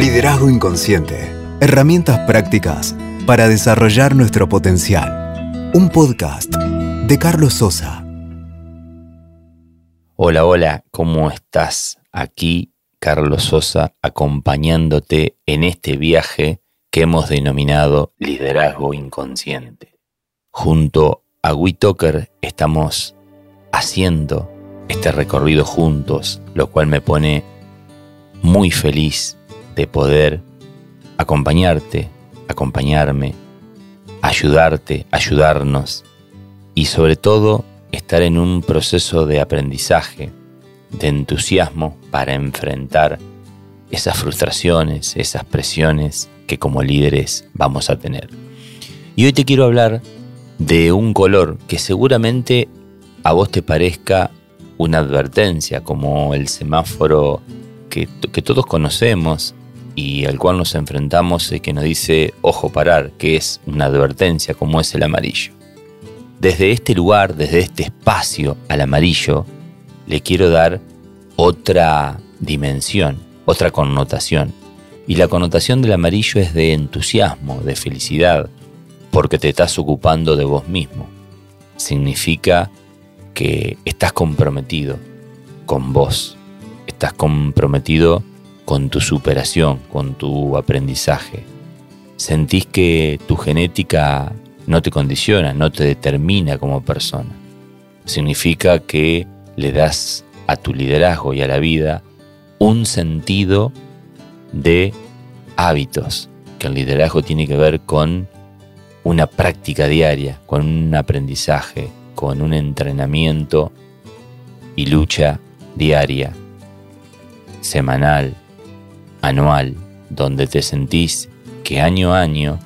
Liderazgo Inconsciente. Herramientas prácticas para desarrollar nuestro potencial. Un podcast de Carlos Sosa. Hola, hola, ¿cómo estás? Aquí Carlos Sosa acompañándote en este viaje que hemos denominado Liderazgo Inconsciente. Junto a Witoker estamos haciendo este recorrido juntos, lo cual me pone muy feliz de poder acompañarte, acompañarme, ayudarte, ayudarnos y sobre todo estar en un proceso de aprendizaje, de entusiasmo para enfrentar esas frustraciones, esas presiones que como líderes vamos a tener. Y hoy te quiero hablar de un color que seguramente a vos te parezca una advertencia, como el semáforo que, todos conocemos y al cual nos enfrentamos y que nos dice ojo parar, que es una advertencia, como es el amarillo. Desde este lugar, desde este espacio al amarillo, le quiero dar otra dimensión, otra connotación. Y la connotación del amarillo es de entusiasmo, de felicidad, porque te estás ocupando de vos mismo. Significa que estás comprometido con vos, estás comprometido con tu superación, con tu aprendizaje. Sentís que tu genética no te condiciona, no te determina como persona. Significa que le das a tu liderazgo y a la vida un sentido de hábitos, que el liderazgo tiene que ver con una práctica diaria, con un aprendizaje, con un entrenamiento y lucha diaria, semanal, anual, donde te sentís que año a año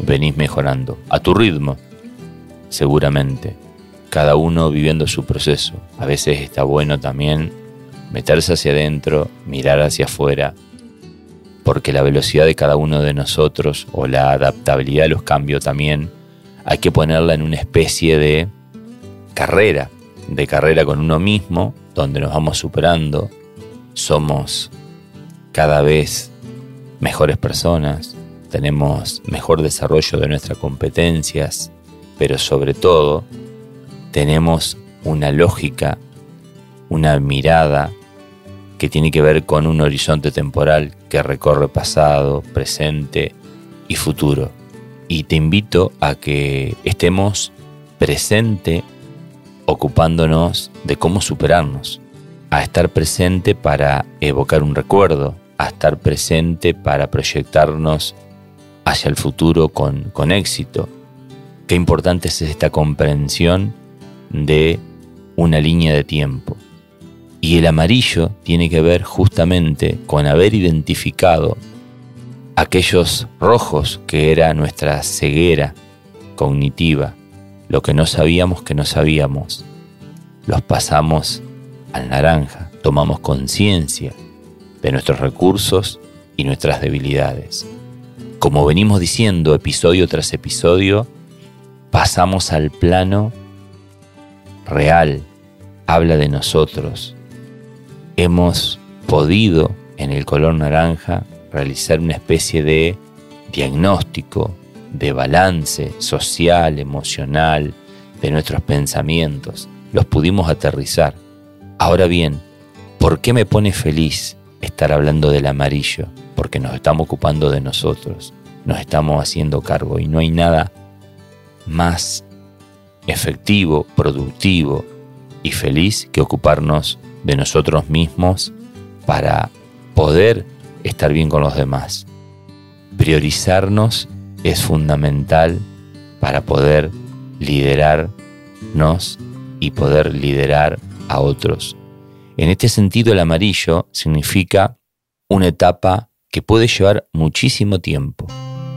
venís mejorando, a tu ritmo, seguramente, cada uno viviendo su proceso. A veces está bueno también meterse hacia adentro, mirar hacia afuera, porque la velocidad de cada uno de nosotros o la adaptabilidad a los cambios también hay que ponerla en una especie de carrera, de carrera con uno mismo, donde nos vamos superando, somos cada vez mejores personas, tenemos mejor desarrollo de nuestras competencias, pero sobre todo tenemos una lógica, una mirada que tiene que ver con un horizonte temporal que recorre pasado, presente y futuro. Y te invito a que estemos presente ocupándonos de cómo superarnos, a estar presente para evocar un recuerdo, a estar presente para proyectarnos hacia el futuro con, con éxito. Qué importante es esta comprensión de una línea de tiempo. Y el amarillo tiene que ver justamente con haber identificado aquellos rojos que era nuestra ceguera cognitiva, lo que no sabíamos que no sabíamos. Los pasamos al naranja, tomamos conciencia de nuestros recursos y nuestras debilidades. Como venimos diciendo episodio tras episodio, pasamos al plano real, habla de nosotros. Hemos podido en el color naranja realizar una especie de diagnóstico, de balance social, emocional, de nuestros pensamientos. Los pudimos aterrizar. Ahora bien, ¿por qué me pone feliz estar hablando del amarillo? Porque nos estamos ocupando de nosotros, nos estamos haciendo cargo y no hay nada más efectivo, productivo y feliz que ocuparnos de nosotros mismos para poder estar bien con los demás. Priorizarnos es fundamental para poder liderarnos y poder liderar a otros. En este sentido, el amarillo significa una etapa que puede llevar muchísimo tiempo.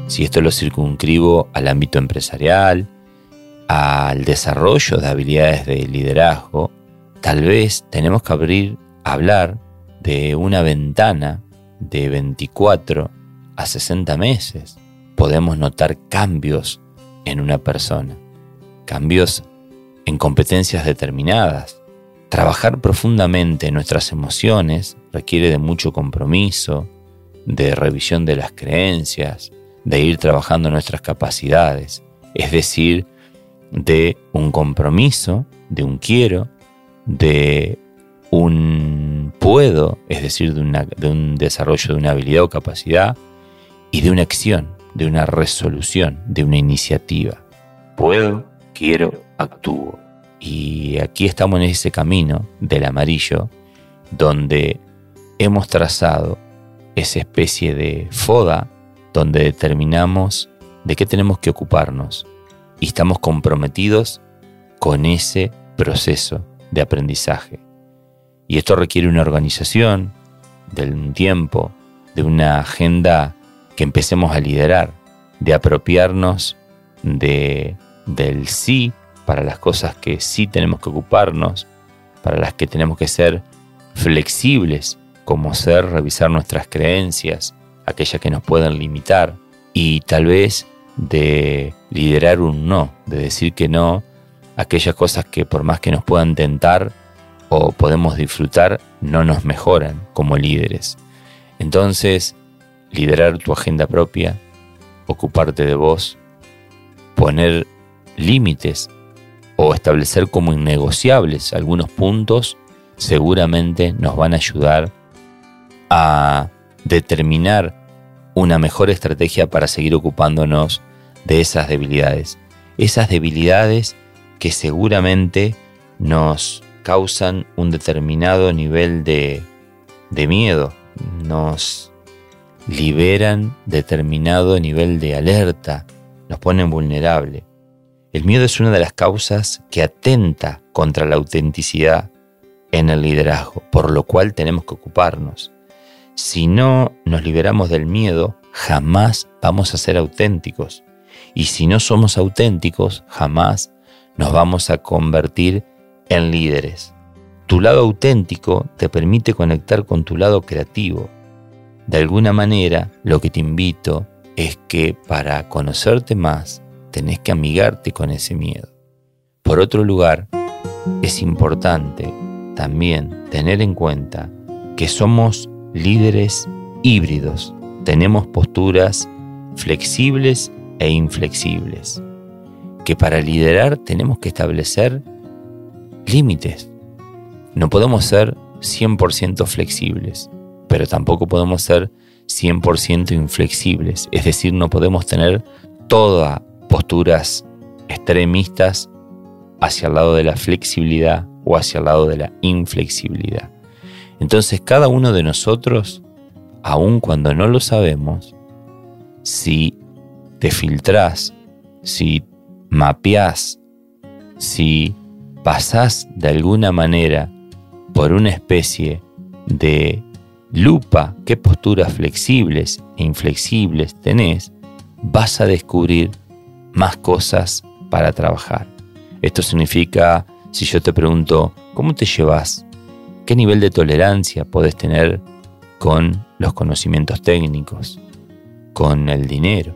Si esto lo circunscribo al ámbito empresarial, al desarrollo de habilidades de liderazgo, tal vez tenemos que abrir, hablar de una ventana de 24 a 60 meses podemos notar cambios en una persona, cambios en competencias determinadas. Trabajar profundamente en nuestras emociones requiere de mucho compromiso, de revisión de las creencias, de ir trabajando nuestras capacidades, es decir, de un compromiso, de un quiero, de un puedo, es decir, de, de, un desarrollo de una habilidad o capacidad, y de una acción, de una resolución, de una iniciativa. Puedo, quiero, actúo. Y aquí estamos en ese camino del amarillo, donde hemos trazado esa especie de foda donde determinamos de qué tenemos que ocuparnos y estamos comprometidos con ese proceso de aprendizaje. Y esto requiere una organización, de un tiempo, de una agenda que empecemos a liderar, de apropiarnos de, del sí para las cosas que sí tenemos que ocuparnos, para las que tenemos que ser flexibles como ser revisar nuestras creencias, aquellas que nos pueden limitar, y tal vez de liderar un no, de decir que no aquellas cosas que por más que nos puedan tentar o podemos disfrutar, no nos mejoran como líderes. Entonces, liderar tu agenda propia, ocuparte de vos, poner límites o establecer como innegociables algunos puntos, seguramente nos van a ayudar a determinar una mejor estrategia para seguir ocupándonos de esas debilidades. Esas debilidades que seguramente nos causan un determinado nivel de, miedo, nos liberan determinado nivel de alerta, nos ponen vulnerable. El miedo es una de las causas que atenta contra la autenticidad en el liderazgo, por lo cual tenemos que ocuparnos. Si no nos liberamos del miedo, jamás vamos a ser auténticos. Y si no somos auténticos, jamás nos vamos a convertir en líderes. Tu lado auténtico te permite conectar con tu lado creativo. De alguna manera, lo que te invito es que para conocerte más, tenés que amigarte con ese miedo. Por otro lugar, es importante también tener en cuenta que somos líderes híbridos. Tenemos posturas flexibles e inflexibles. Que para liderar tenemos que establecer límites. No podemos ser 100% flexibles, pero tampoco podemos ser 100% inflexibles. Es decir, no podemos tener todas posturas extremistas hacia el lado de la flexibilidad o hacia el lado de la inflexibilidad. Entonces cada uno de nosotros, aun cuando no lo sabemos, si te filtrás, si mapeás, si pasás de alguna manera por una especie de lupa qué posturas flexibles e inflexibles tenés, vas a descubrir más cosas para trabajar. Esto significa, si yo te pregunto, ¿cómo te llevas ¿Qué nivel de tolerancia podés tener con los conocimientos técnicos, con el dinero,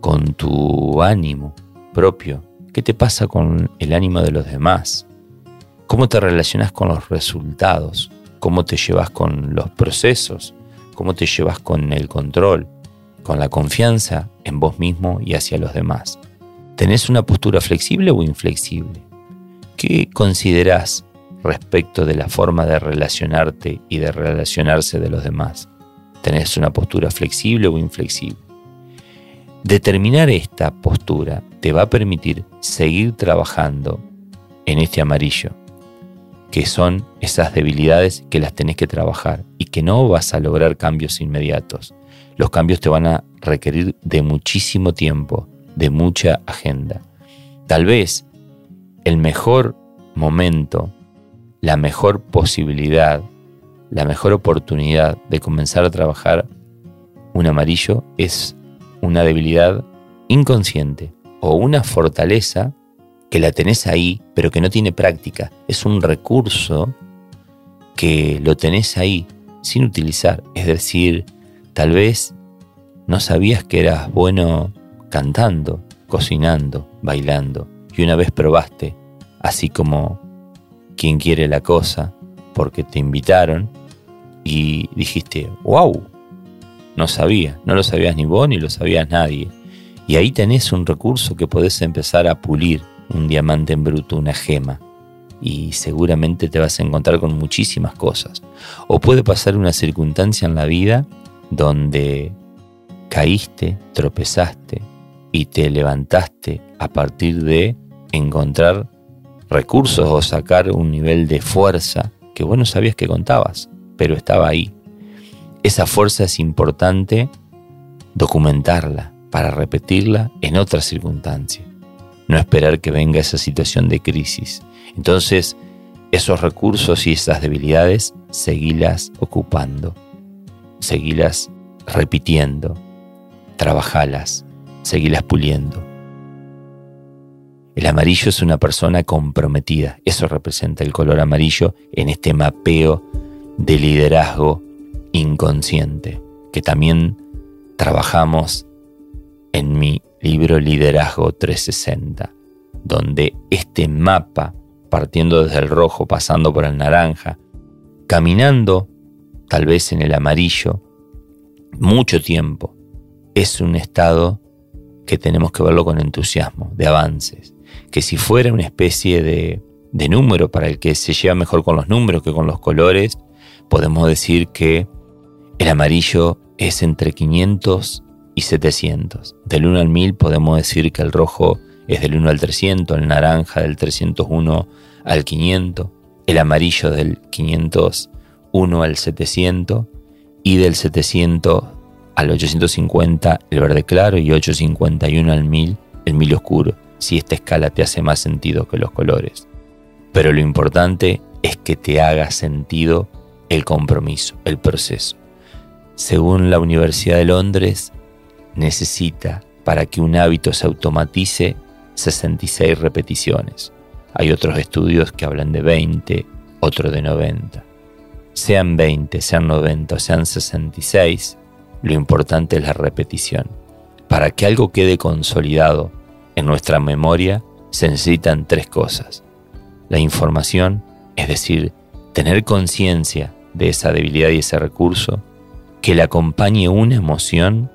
con tu ánimo propio? ¿Qué te pasa con el ánimo de los demás? ¿Cómo te relacionas con los resultados? ¿Cómo te llevas con los procesos? ¿Cómo te llevas con el control? Con la confianza en vos mismo y hacia los demás. ¿Tenés una postura flexible o inflexible? ¿Qué considerás respecto de la forma de relacionarte y de relacionarse de los demás. ¿Tenés una postura flexible o inflexible? Determinar esta postura te va a permitir seguir trabajando en este amarillo, que son esas debilidades que las tenés que trabajar y que no vas a lograr cambios inmediatos. Los cambios te van a requerir de muchísimo tiempo, de mucha agenda. Tal vez el mejor momento la mejor posibilidad, la mejor oportunidad de comenzar a trabajar un amarillo es una debilidad inconsciente o una fortaleza que la tenés ahí, pero que no tiene práctica. Es un recurso que lo tenés ahí sin utilizar. Es decir, tal vez no sabías que eras bueno cantando, cocinando, bailando, y una vez probaste, así como quien quiere la cosa porque te invitaron y dijiste, wow, no sabía, no lo sabías ni vos ni lo sabías nadie. Y ahí tenés un recurso que podés empezar a pulir, un diamante en bruto, una gema. Y seguramente te vas a encontrar con muchísimas cosas. O puede pasar una circunstancia en la vida donde caíste, tropezaste y te levantaste a partir de encontrar recursos o sacar un nivel de fuerza que vos no sabías que contabas, pero estaba ahí. Esa fuerza es importante documentarla para repetirla en otra circunstancia. No esperar que venga esa situación de crisis. Entonces, esos recursos y esas debilidades, seguilas ocupando, seguilas repitiendo, trabajalas, seguilas puliendo. El amarillo es una persona comprometida, eso representa el color amarillo en este mapeo de liderazgo inconsciente, que también trabajamos en mi libro Liderazgo 360, donde este mapa, partiendo desde el rojo, pasando por el naranja, caminando tal vez en el amarillo, mucho tiempo, es un estado que tenemos que verlo con entusiasmo, de avances que si fuera una especie de, número para el que se lleva mejor con los números que con los colores, podemos decir que el amarillo es entre 500 y 700. Del 1 al 1000 podemos decir que el rojo es del 1 al 300, el naranja del 301 al 500, el amarillo del 501 al 700 y del 700 al 850 el verde claro y 851 al 1000 el 1000 oscuro si esta escala te hace más sentido que los colores. Pero lo importante es que te haga sentido el compromiso, el proceso. Según la Universidad de Londres, necesita para que un hábito se automatice 66 repeticiones. Hay otros estudios que hablan de 20, otro de 90. Sean 20, sean 90 sean 66, lo importante es la repetición. Para que algo quede consolidado, en nuestra memoria se necesitan tres cosas. La información, es decir, tener conciencia de esa debilidad y ese recurso, que le acompañe una emoción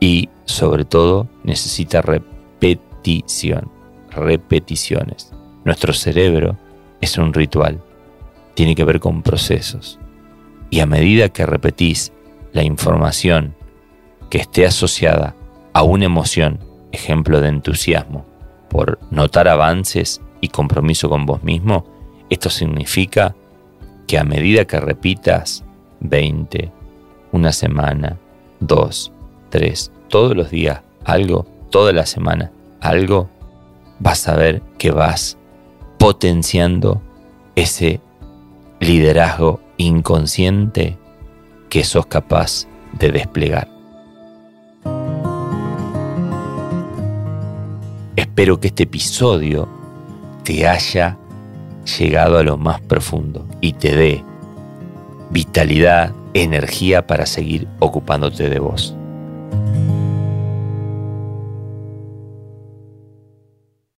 y sobre todo necesita repetición, repeticiones. Nuestro cerebro es un ritual, tiene que ver con procesos. Y a medida que repetís la información que esté asociada a una emoción ejemplo de entusiasmo por notar avances y compromiso con vos mismo, esto significa que a medida que repitas 20, una semana, dos, tres, todos los días algo, toda la semana algo, vas a ver que vas potenciando ese liderazgo inconsciente que sos capaz de desplegar. Espero que este episodio te haya llegado a lo más profundo y te dé vitalidad, energía para seguir ocupándote de vos.